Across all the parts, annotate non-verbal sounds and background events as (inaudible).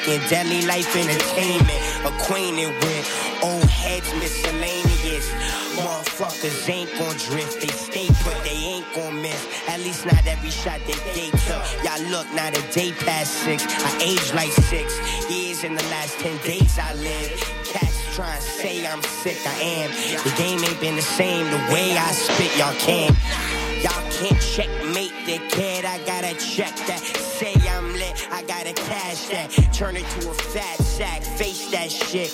making, daily life entertainment, acquainted with old heads miscellaneous. Motherfuckers ain't gon' drift, they stay put, they ain't gon' miss. At least not every shot that they took. Y'all look, not a day past six. I age like six years in the last ten days I live. Cats try to say I'm sick, I am. The game ain't been the same, the way I spit, y'all can't. Y'all can't checkmate the kid, I gotta check that. Say I gotta cash that. Turn it to a fat sack, face that shit.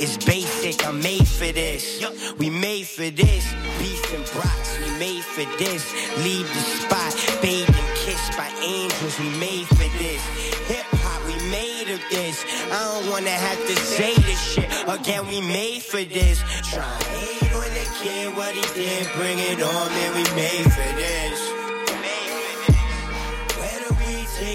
It's basic, I'm made for this. We made for this. Beef and brats, we made for this. Leave the spot, bathed and kissed by angels, we made for this. Hip hop, we made of this. I don't wanna have to say this shit again, we made for this. Try hate on the kid, what he did, bring it on, man, we made for this.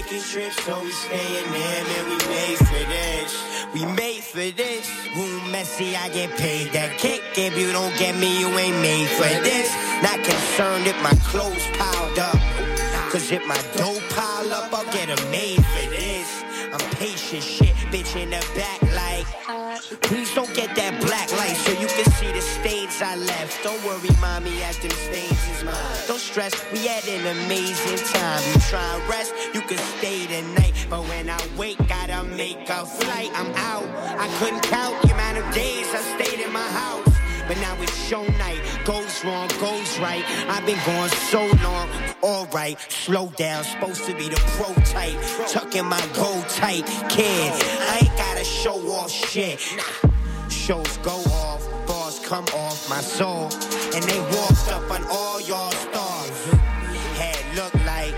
Taking trips, so we staying there, man, we made for this. We made for this. Room messy, I get paid that kick. If you don't get me, you ain't made for this. Not concerned if my clothes piled up. Cause if my dough pile up, I'll get a made for this. I'm patient shit, bitch in the back like. Uh, please don't get that black light so you can see the stains I left. Don't worry, mommy, as them stains is mine. Don't stress, we had an amazing time. You try and rest, you can stay tonight. But when I wake, gotta make a flight. I'm out. I couldn't count the amount of days I stayed in my house. But now it's show night. Goes wrong, goes right. I've been going so long. Alright, slow down. Supposed to be the pro type. Tucking my gold tight. Kid, I ain't gotta show off shit. Shows go off, bars come off my soul. And they walked up on all y'all stars. Head look like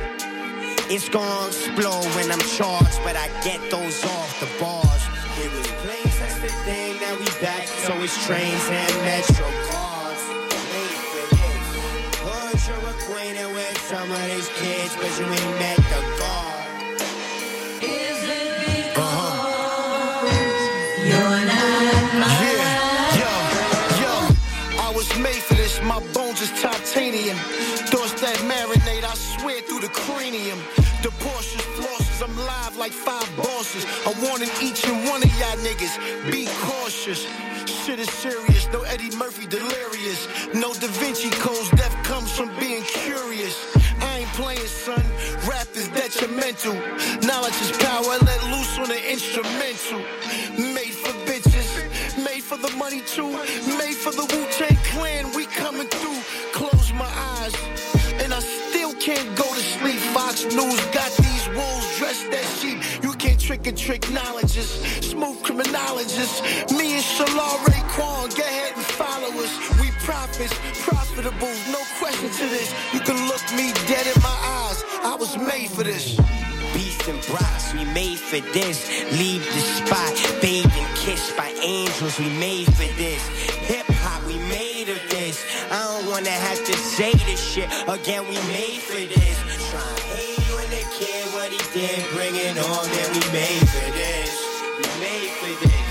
it's gonna explode when I'm charged, but I get those off the bars. It was planes, that's the thing, now we back. So it's trains and metro cars. Heard you're acquainted with some of these kids, but you ain't met the titanium. Thoughts that marinate, I swear through the cranium. The Porsches, flosses, I'm live like five bosses. I'm warning each and one of y'all niggas, be cautious. Shit is serious, no Eddie Murphy delirious. No Da Vinci codes, death comes from being curious. I ain't playing, son. Rap is detrimental. Knowledge is power, let loose on the instrumental. Made for bitches, made for the money too. Made for the Wu Tang Clan, we coming through. Close eyes, and I still can't go to sleep. Fox News got these wolves dressed as sheep. You can't trick and trick knowledges. Smooth criminologists. Me and Shalar Raekwon, get ahead and follow us. We prophets, profitable, no question to this. You can look me dead in my eyes. I was made for this. Beast and brats, we made for this. Leave the spot, bathed and kissed by angels, we made for this. Hip hop, we made of this. I don't wanna have to say this shit again, we made for this. Try hate on the kid, what he did, bring it on, man, we made for this. We made for this.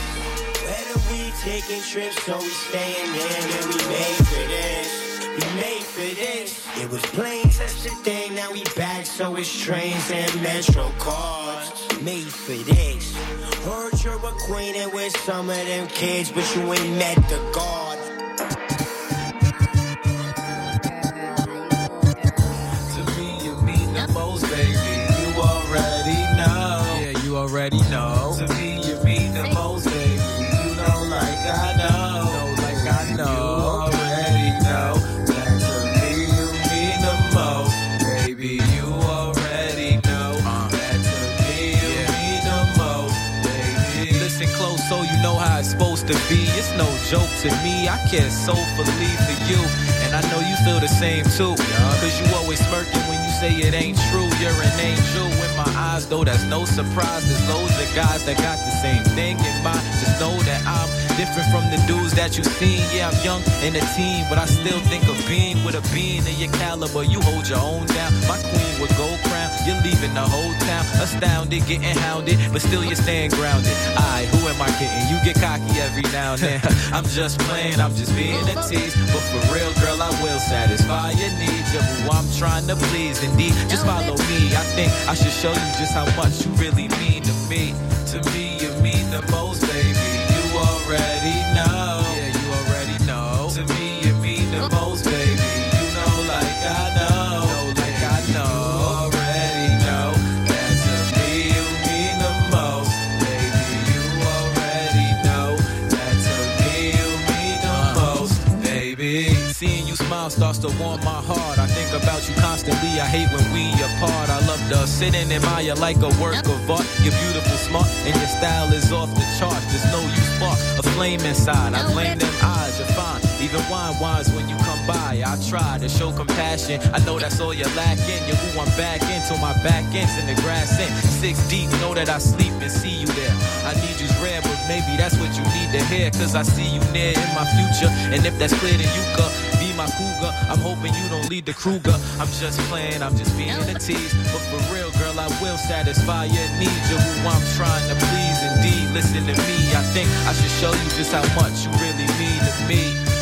Whether we taking trips, so we staying there, man, we made for this. We made for this. It was planes, that's the thing. Now we back, so it's trains and metro cars. Made for this. Heard you're acquainted with some of them kids, but you ain't met the God. To be. It's no joke to me. I care soulfully for you. And I know you feel the same too. Cause you always smirking when you say it ain't true. You're an angel in my eyes, though that's no surprise. There's loads of guys that got the same thing in mind. Just know that I'm different from the dudes that you've seen. Yeah, I'm young and a teen, but I still think of being with a being of your caliber. You hold your own down. My queen with gold crown. You're leaving the whole town astounded, getting hounded, but still you're staying grounded. I, who am I kidding? You get cocky every now and then. (laughs) I'm just playing, I'm just being a tease. But for real, girl, I will satisfy your needs. You're who I'm trying to please. Indeed, just follow me. I think I should show you just how much you really mean to me. To me, you mean the most, baby. You already know. Starts to warm my heart. I think about you constantly. I hate when we apart. I love to sit and admire like a work of art. You're beautiful, smart, and your style is off the charts. Just no you spark a flame inside. I blame them eyes. You're fine. Even wine wines when you come by. I try to show compassion. I know that's all you're lacking. You're who I'm back into. My back ends in the grass in. Six deep. Know that I sleep and see you there. I need you's rare, but maybe that's what you need to hear. Cause I see you near in my future. And if that's clear, then you could be my cougar. I'm hoping you don't lead the Kruger. I'm just playing, I'm just being a tease. But for real, girl, I will satisfy your needs. You're who I'm trying to please. Indeed, listen to me. I think I should show you just how much you really mean to me.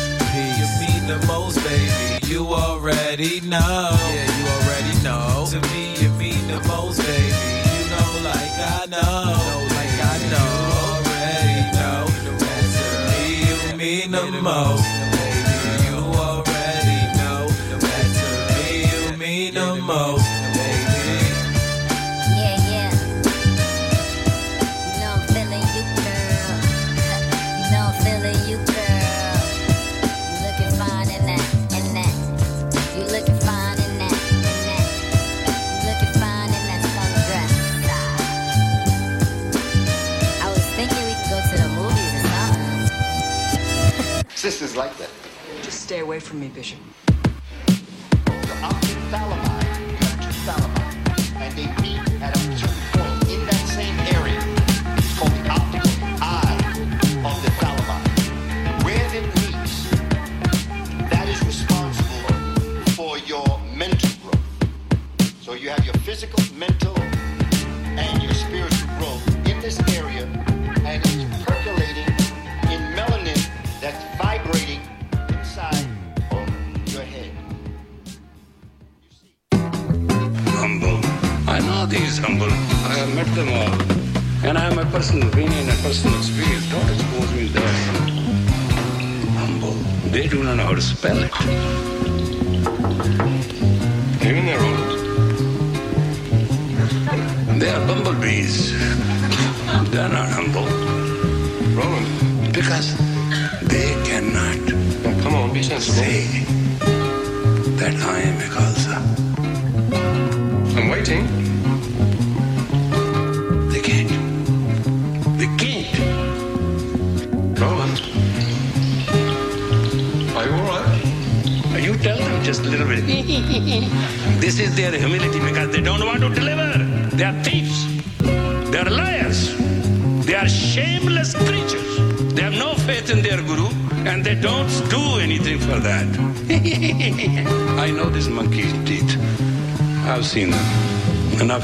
The most, baby. You already know. Yeah, you already know. To me, you mean the most, baby. You know, like I know. know like I know. You already know. To me, you mean the most. Away from me, Bishop.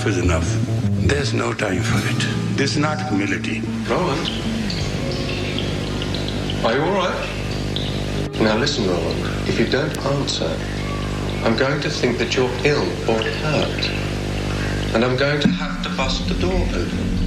Enough is enough. There's no time for it. This is not humility. Roland. Are you alright? Now listen, Roland. If you don't answer, I'm going to think that you're ill or hurt. And I'm going to have to bust the door open.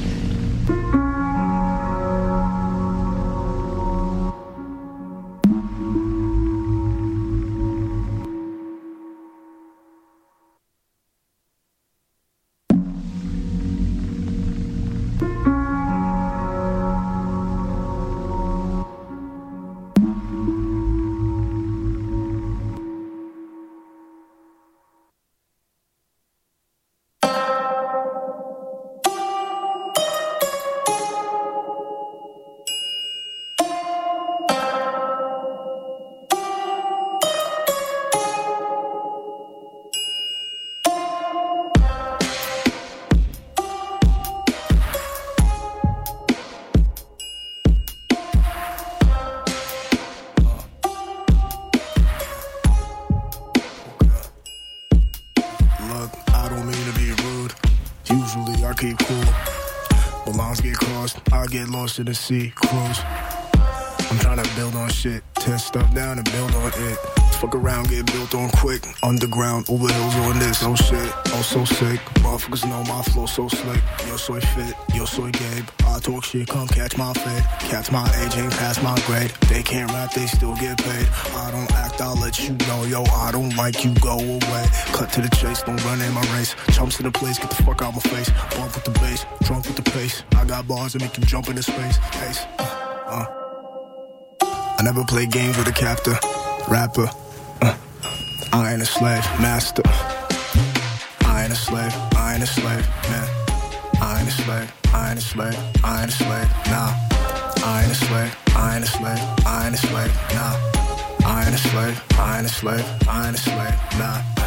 Lost in the sea, cruise. I'm trying to build on shit, tear stuff down and build on it. Fuck around, get built on quick. Underground, over hills on this. Oh shit, oh so sick. Motherfuckers know my flow so slick. Yo soy fit, yo soy Gabe. I talk shit, come catch my fade. Catch my age, ain't past my grade. They can't rap, they still get paid. I don't act, I'll let you know. Yo, I don't like you, go away. Cut to the chase, don't run in my race. Chumps in the place, get the fuck out my face. Bump with the bass, drunk with the pace. I got bars that make you jump into space. Ace, uh, uh. I never play games with a captor, rapper. Uh, I ain't a slave, master. I ain't a slave, I ain't a slave, man. I ain't a slave, I ain't a slave, I ain't a slave, nah. I ain't a slave, I ain't a slave, I ain't a slave, nah. I ain't a slave, I ain't a slave, I ain't a slave, nah.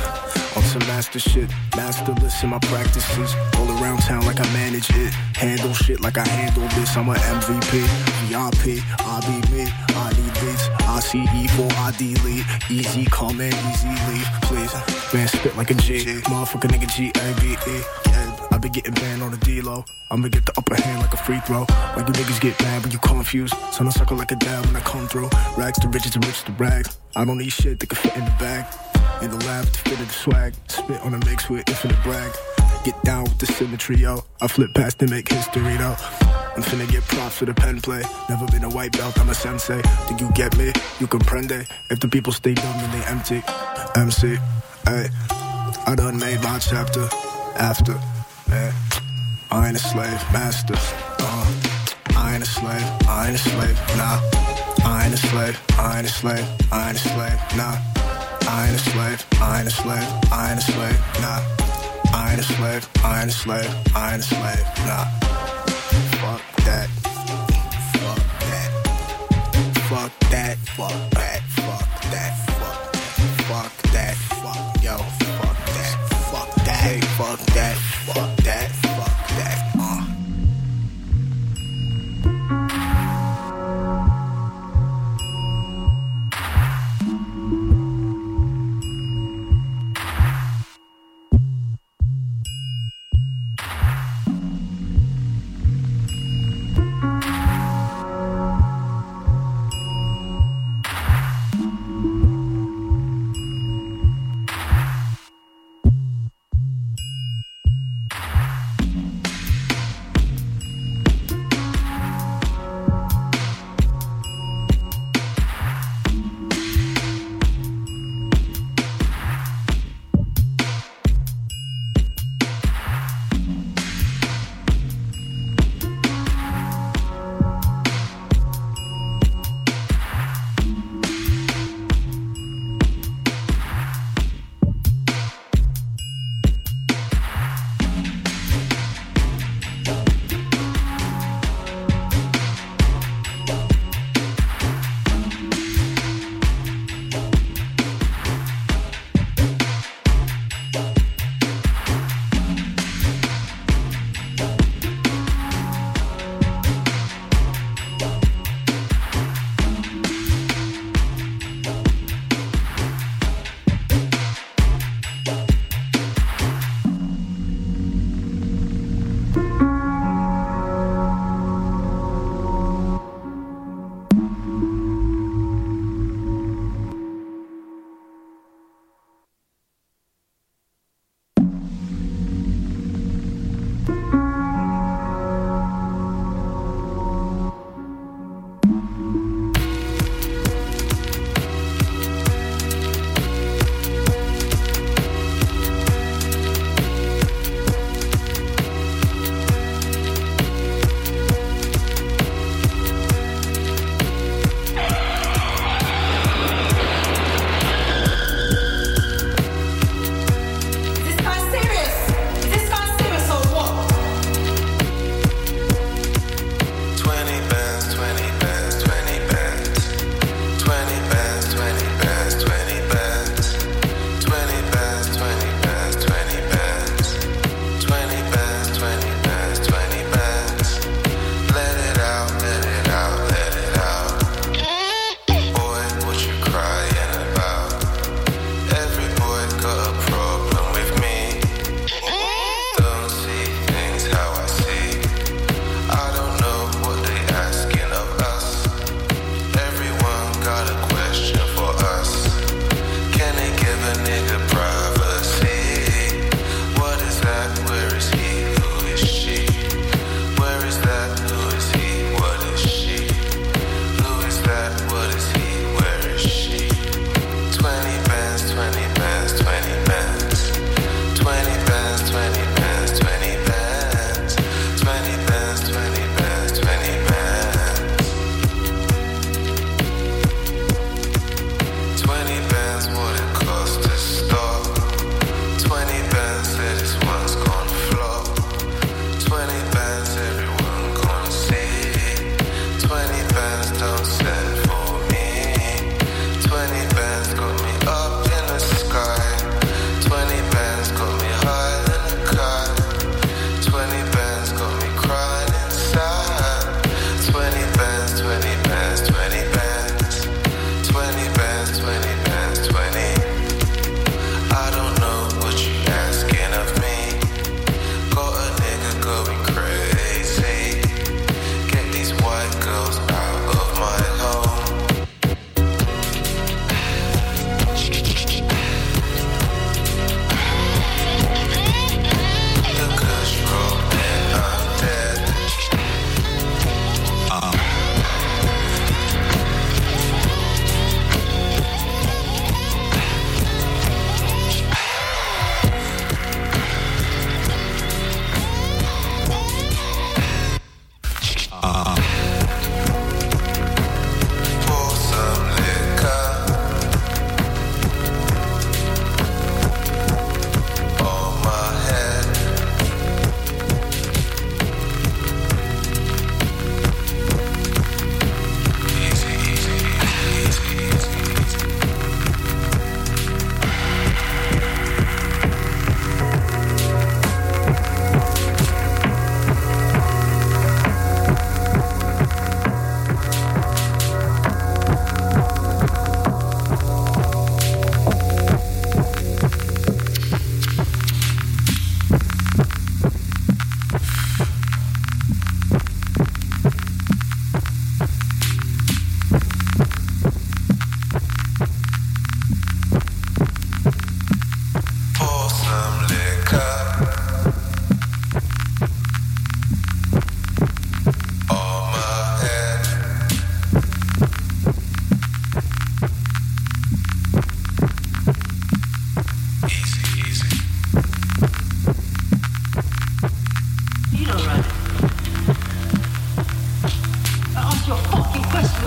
On some master shit, masterless in my practices. All around town like I manage it. Handle shit like I handle this. I'm a MVP, VIP, I be me. I need beats, I see evil, I delete. Easy come in, easy leave, please. Man, spit like a G. Motherfucker nigga G A B E. I be getting banned on the D-Lo. I'ma get the upper hand like a free throw. Like you niggas get mad when you confused. Son, I sucker like a dad when I come through. Rags to riches and rich to rags. I don't need shit that can fit in the bag. In the lab to fit in the swag. Spit on a mix with infinite brag. Get down with the symmetry, yo. I flip past and make history, though. I'm finna get props for the pen play. Never been a white belt, I'm a sensei. Think you get me? You comprende? If the people stay dumb, then they empty. MC, hey. I done made my chapter after, man. I ain't a slave, master. Uh, I ain't a slave, I ain't a slave, nah. I ain't a slave, I ain't a slave, I ain't a slave, nah. I ain't a slave, I ain't a slave, I ain't a slave, nah. I ain't a slave, I ain't a slave, I ain't a slave, nah. Fuck that. Fuck that. Fuck that. Fuck that. Fuck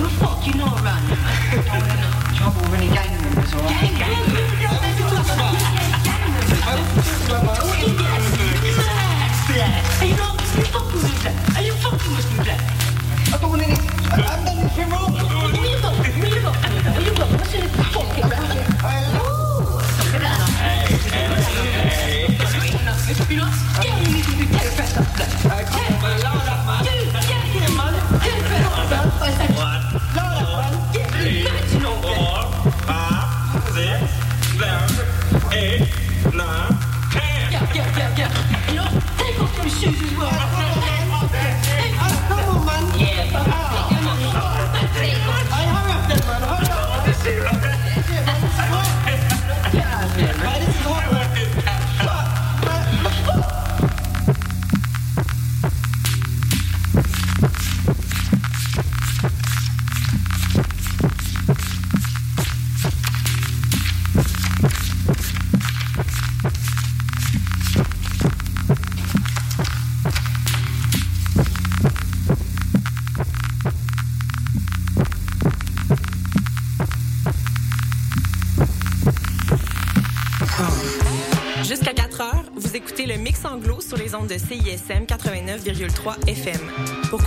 the fuck you not run? Trouble with any gang members or gang members.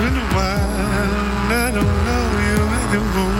In a while, I don't know you anymore.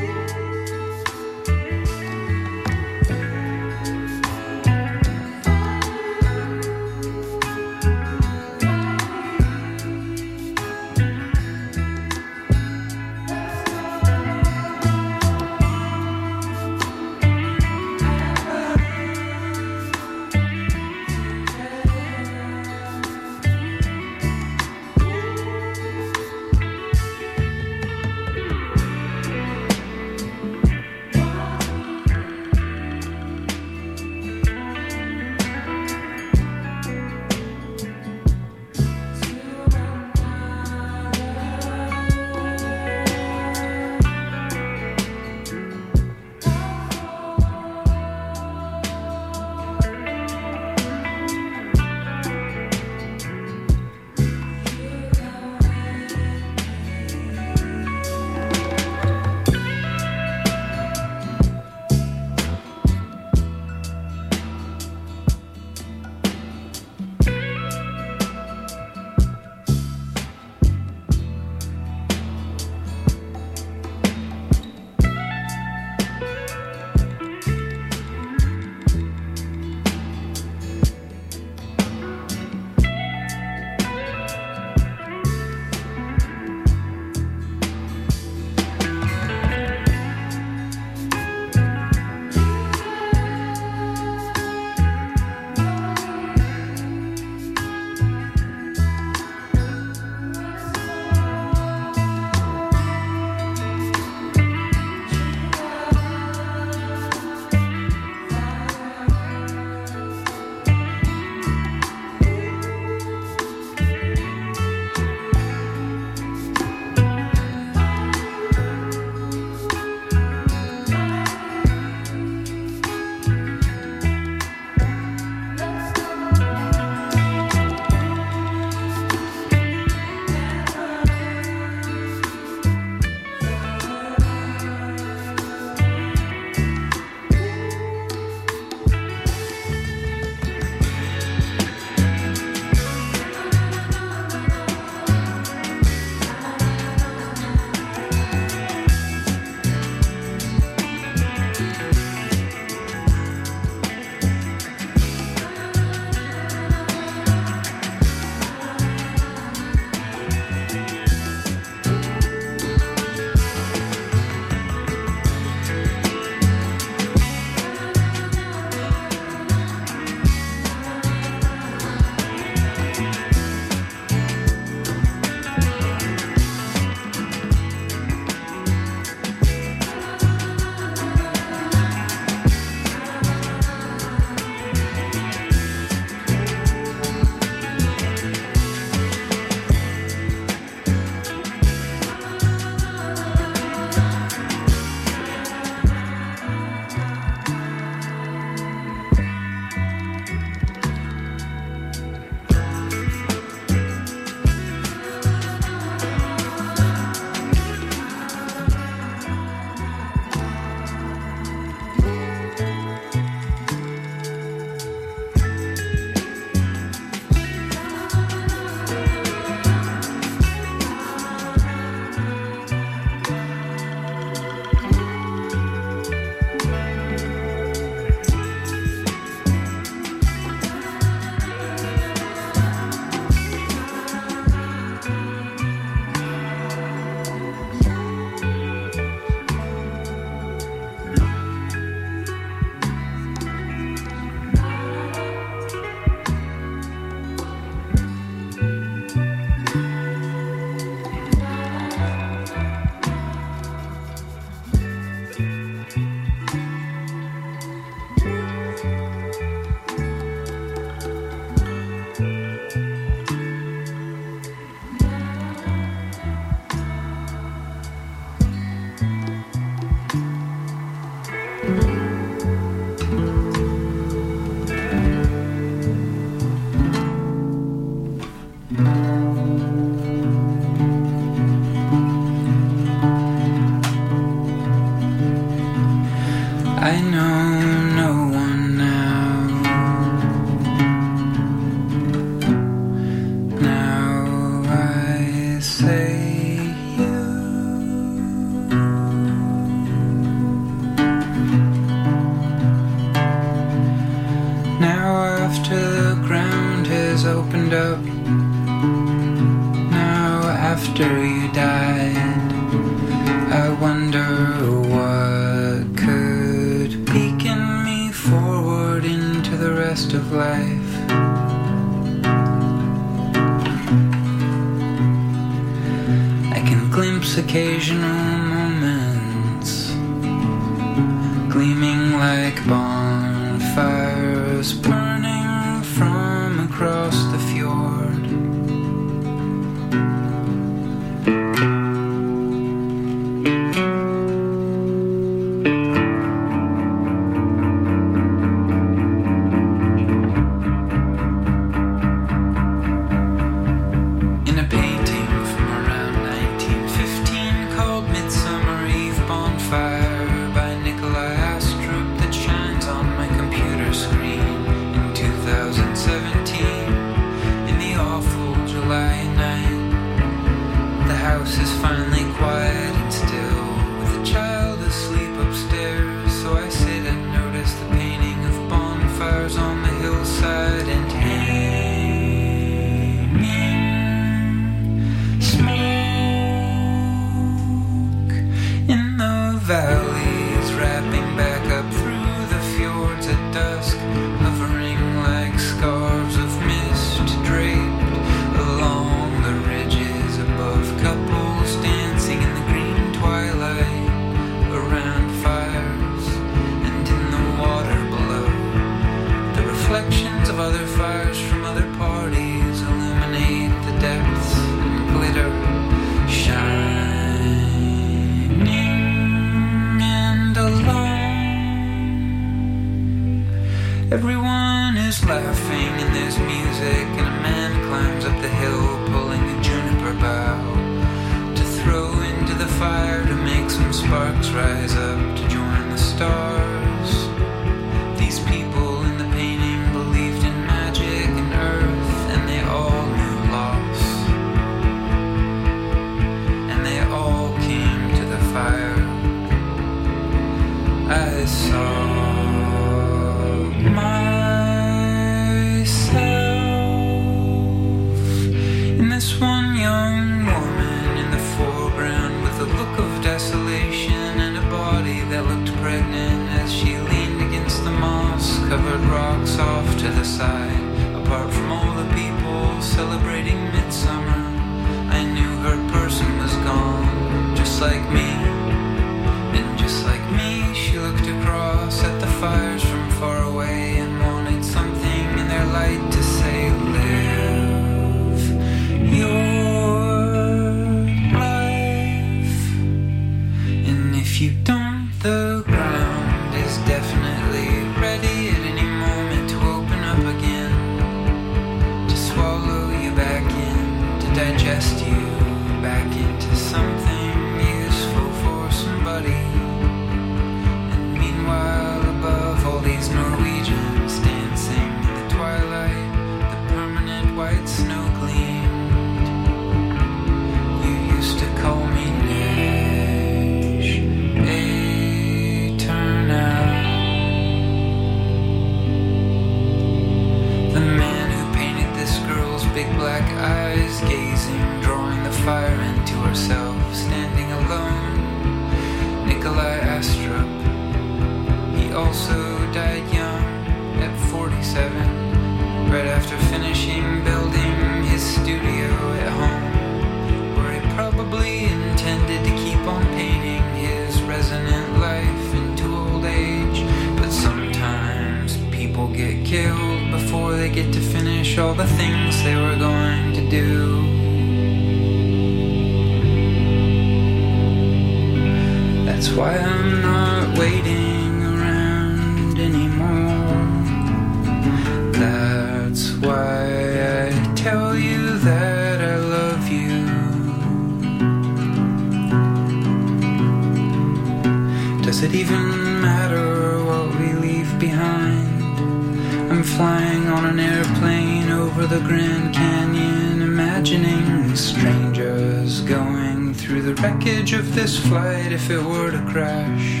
Flight if it were to crash.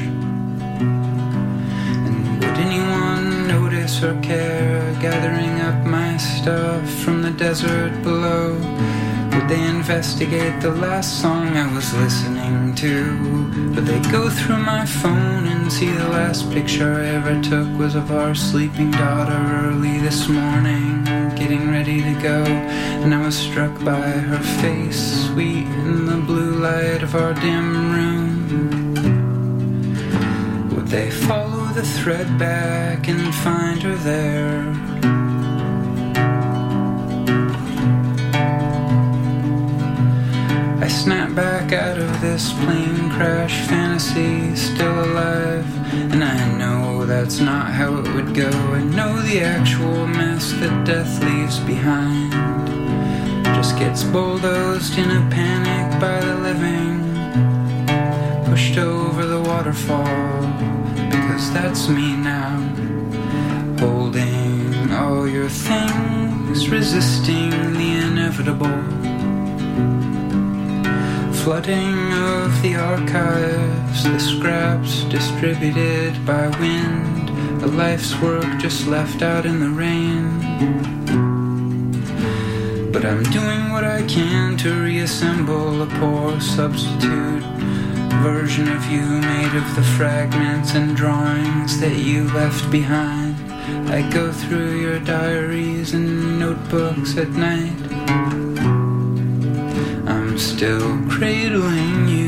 And would anyone notice or care gathering up my stuff from the desert below? Would they investigate the last song I was listening to? Would they go through my phone and see the last picture I ever took was of our sleeping daughter early this morning, getting ready to go? And I was struck by her face, sweet in the blue light of our dim room. Would they follow the thread back and find her there? I snap back out of this plane crash fantasy, still alive. And I that's not how it would go. I know the actual mess that death leaves behind just gets bulldozed in a panic by the living, pushed over the waterfall. Because that's me now, holding all your things, resisting the inevitable flooding of the archives, the scraps distributed by wind, a life's work just left out in the rain. But I'm doing what I can to reassemble a poor substitute version of you made of the fragments and drawings that you left behind. I go through your diaries and notebooks at night. I'm still cradling you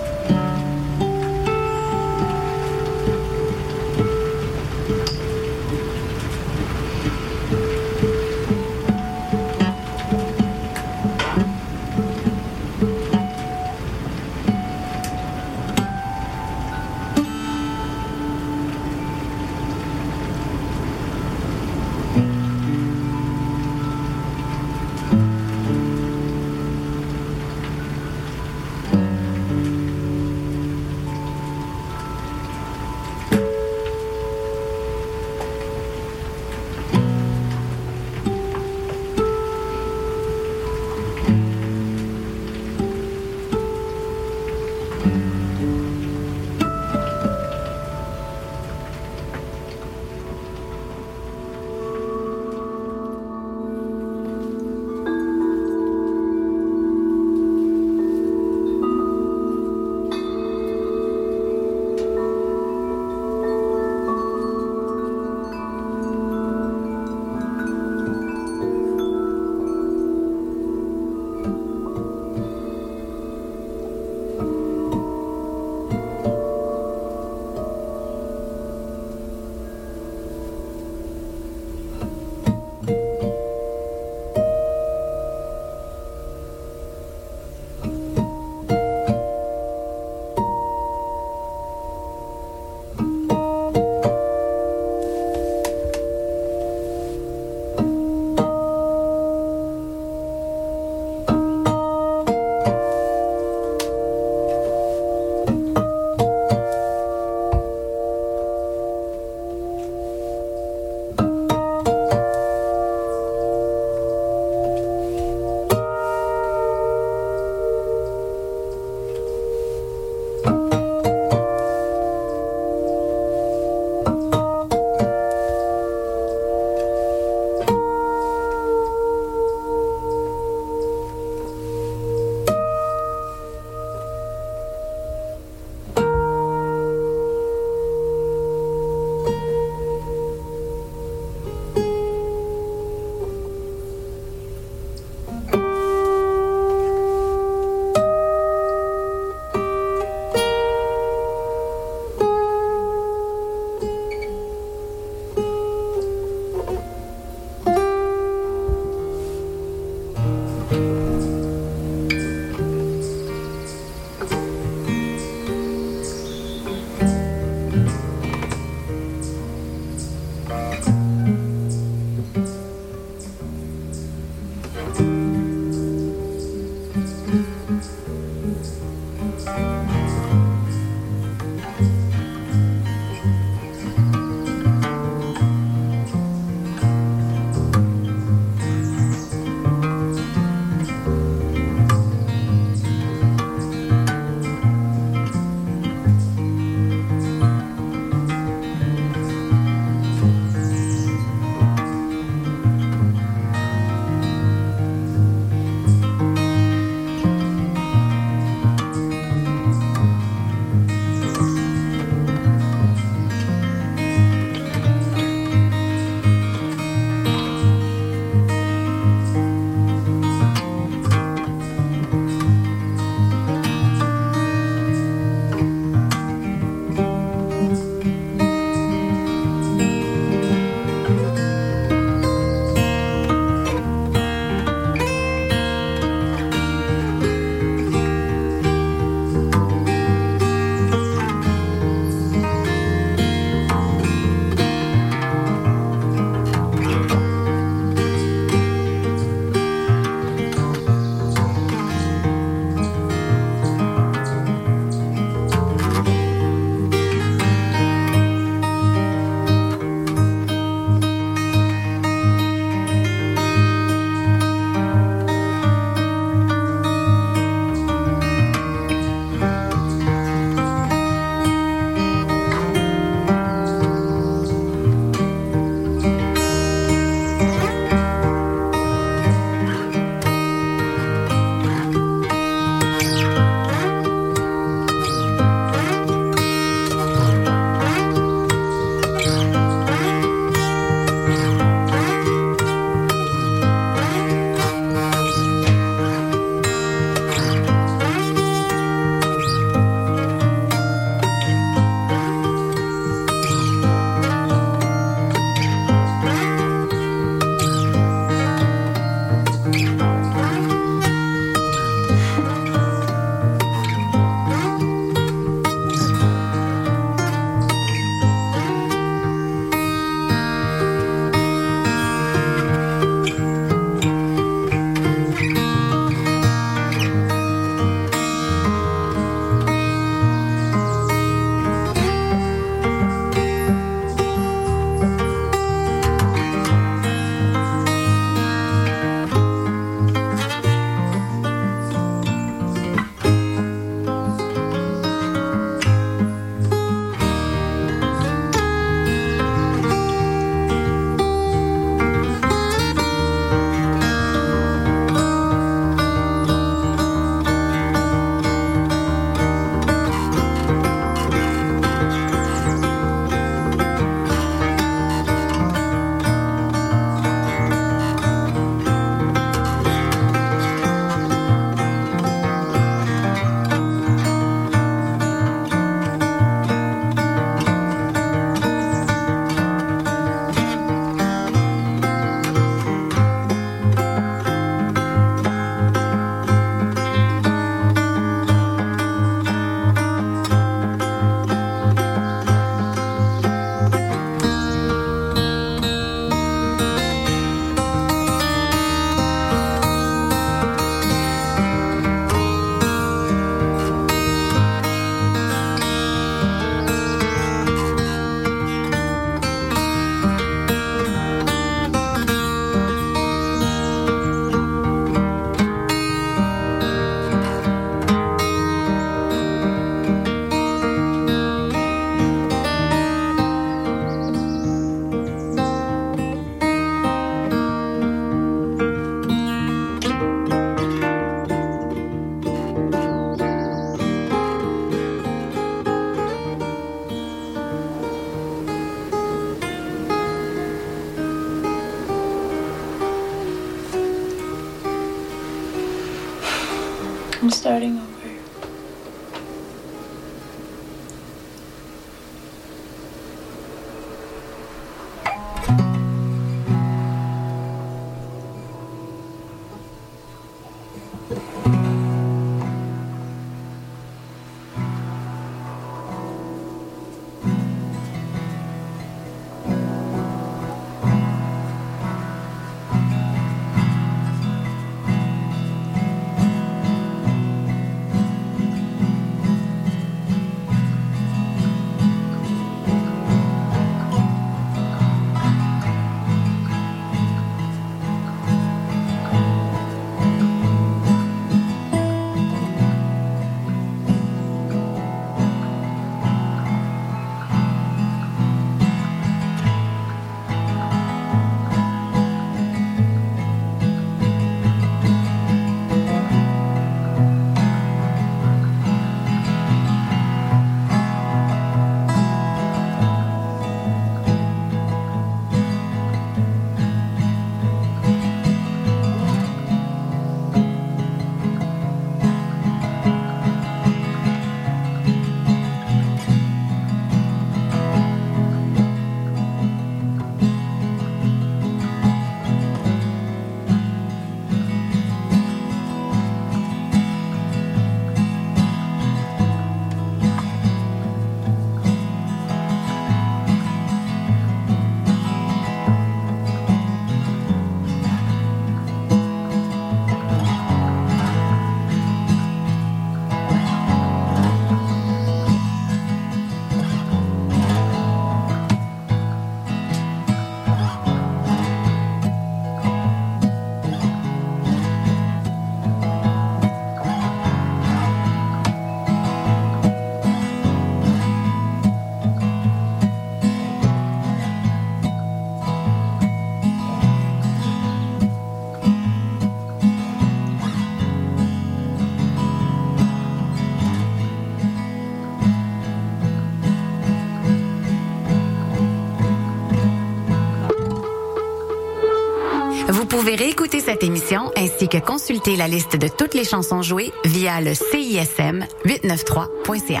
pouvez réécouter cette émission ainsi que consulter la liste de toutes les chansons jouées via le CISM 893.ca.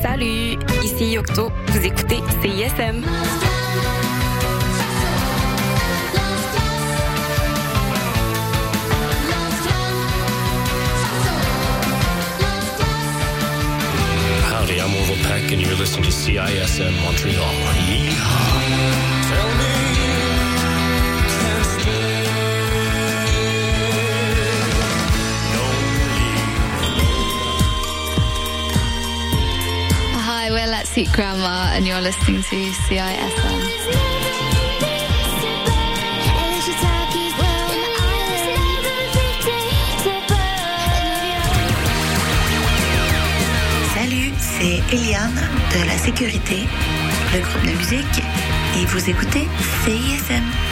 Salut, ici Yocto. Vous écoutez CISM. Peck, and you're listening to CISM Montreal. Yeehaw. Tell me Hi, we're Let's Eat Grandma, and you're listening to CISM. C'est Eliane de la Sécurité, le groupe de musique, et vous écoutez CISM.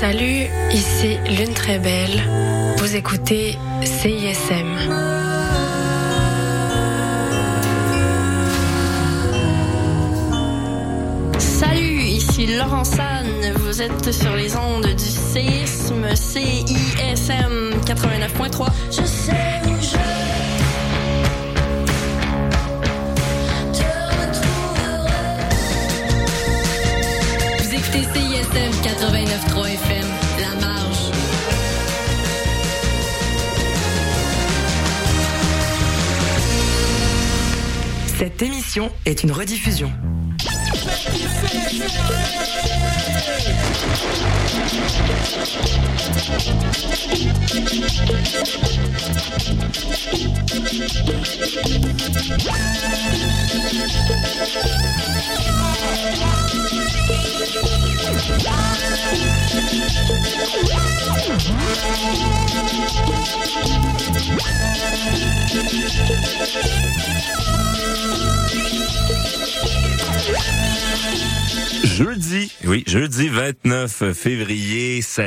Salut, ici Lune Très Belle. Vous écoutez CISM. Salut, ici Laurent San. Vous êtes sur les ondes du séisme CISM 89.3. Je sais où je Vous écoutez CISM 89.3 FM, La Marge. Cette émission est une rediffusion. Jeudi, oui, jeudi 29 février,